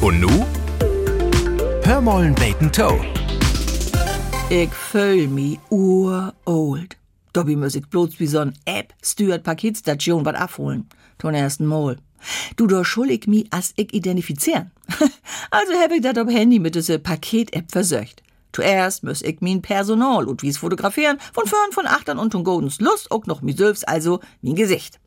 Und nu? Hör mollen Bacon Toe. Ich fühl mi urold. Dobby muss ich bloß wie so'n App steuert Paketstation wat abholen. Ton ersten Mal. Du, da ich mi as ich identifizieren. also hab ich dat ob Handy mit diese Paket-App versöcht. Zuerst muss ich min Personal und wie's fotografieren, von vorn von achtern und von Godens Lust auch noch mi selbst, also min Gesicht.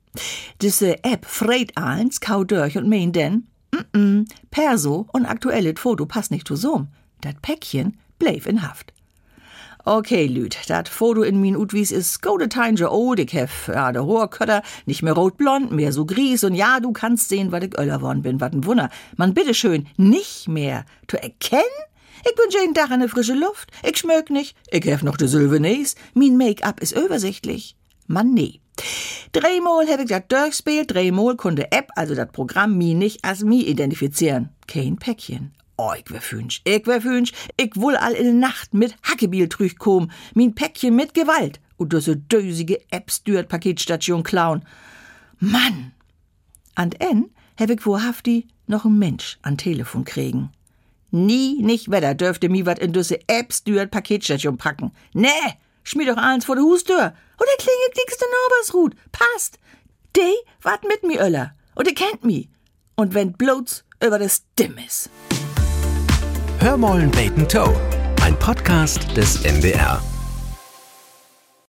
Diese App freit eins, kau durch und mein denn, mm, -mm Perso und aktuelles Foto passt nicht zusammen. Dat Päckchen bleib in Haft. Okay, Lüd, dat Foto in min Utwies is gode old, ich hef, ja, der hohe Kötter, nicht mehr rotblond, mehr so gries, und ja, du kannst sehen, wat ich öller worden bin, wat ein Wunder. Man, bitteschön, nicht mehr zu erkennen? Ich bin jeden Tag an der frische Luft, ich schmöck nicht, ich hef noch de Sylvanes, min Make-up is übersichtlich. Man, nee. Dreimal hab ich dat durchspielt, dreimal konnte App, also dat Programm, mi nicht als mi identifizieren. Kein Päckchen. Oh, ich wär fünsch, ich wär fünsch, ich wohl all in Nacht mit Hackebiel kom, min Päckchen mit Gewalt und diese dösige App-Steward-Paketstation klauen. Mann! An en hab ich wohlhaftig noch ein Mensch an Telefon kriegen. Nie nicht wetter dürfte mi wat in diese App-Steward-Paketstation packen. Nee, schmier doch eins vor der Hustür. Oder klingelt dickste Norbersrut. Passt. De wat mit mi öller. Und ihr kennt mi. Und wenn bloß über das Dimm ist. Hör mollen Bacon Toe. Ein Podcast des NDR.